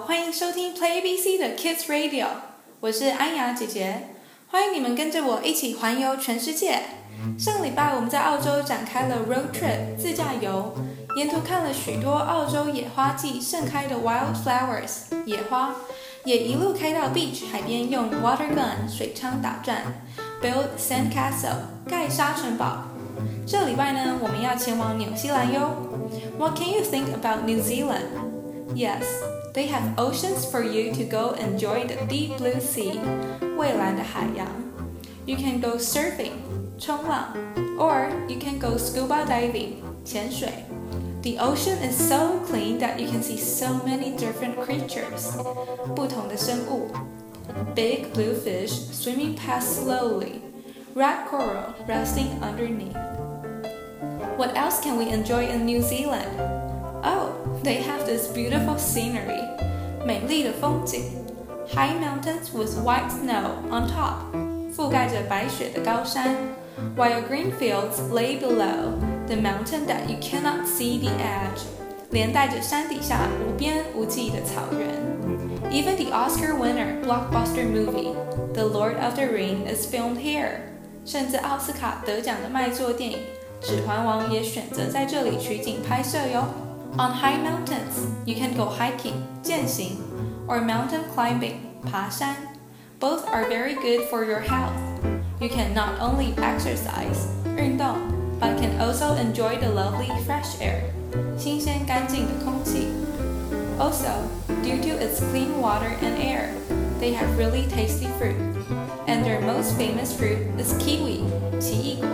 欢迎收听 Play BC 的 Kids Radio，我是安雅姐姐，欢迎你们跟着我一起环游全世界。上礼拜我们在澳洲展开了 road trip 自驾游，沿途看了许多澳洲野花季盛开的 wildflowers 野花，也一路开到 beach 海边，用 water gun 水枪打转，build sand castle 盖沙城堡。这礼拜呢，我们要前往纽西兰哟。What can you think about New Zealand? Yes, they have oceans for you to go enjoy the deep blue sea. 蔚蓝的海洋。You can go surfing 冲浪，or you can go scuba diving 潜水。The ocean is so clean that you can see so many different creatures 不同的生物。Big blue fish swimming past slowly. Red coral resting underneath. What else can we enjoy in New Zealand? Oh, they have this beautiful scenery. 美丽的风景. High mountains with white snow on top. 覆盖着白雪的高山. While green fields lay below the mountain that you cannot see the edge. 连带着山底下无边无际的草原. Even the Oscar winner blockbuster movie, The Lord of the Ring, is filmed here. 甚至奥斯卡得奖的卖座电影《指环王》也选择在这里取景拍摄哟。 On high mountains, you can go hiking 健行，or mountain climbing 爬山。Both are very good for your health. You can not only exercise 运动，but can also enjoy the lovely fresh air 新鲜干净的空气。Also, due to its clean water and air, they have really tasty fruit and their most famous fruit is kiwi, 奇异果.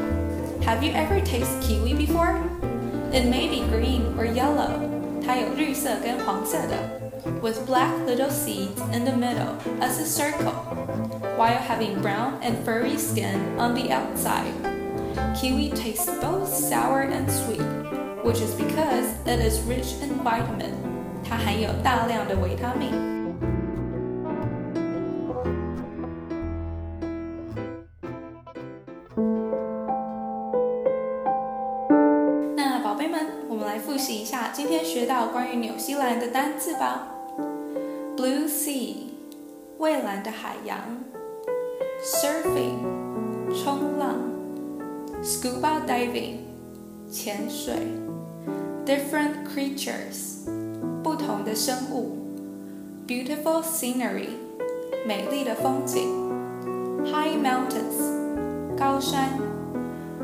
Have you ever tasted kiwi before? It may be green or yellow. 它有绿色跟黄色的, with black little seeds in the middle as a circle, while having brown and furry skin on the outside. Kiwi tastes both sour and sweet, which is because it is rich in vitamin. 它含有大量的维他命。 习一下今天学到关于纽西兰的单词吧。Blue sea，蔚蓝的海洋。Surfing，冲浪。Scuba diving，潜水。Different creatures，不同的生物。Beautiful scenery，美丽的风景。High mountains，高山。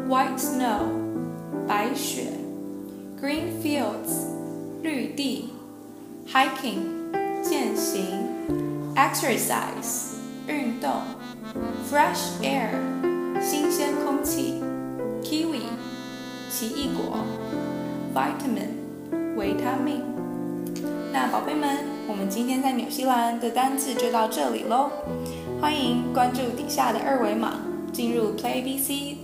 White snow，白雪。Green fields，绿地；hiking，健行；exercise，运动；fresh air，新鲜空气；kiwi，奇异果；vitamin，维他命。那宝贝们，我们今天在纽西兰的单字就到这里喽。欢迎关注底下的二维码，进入 PlayBC。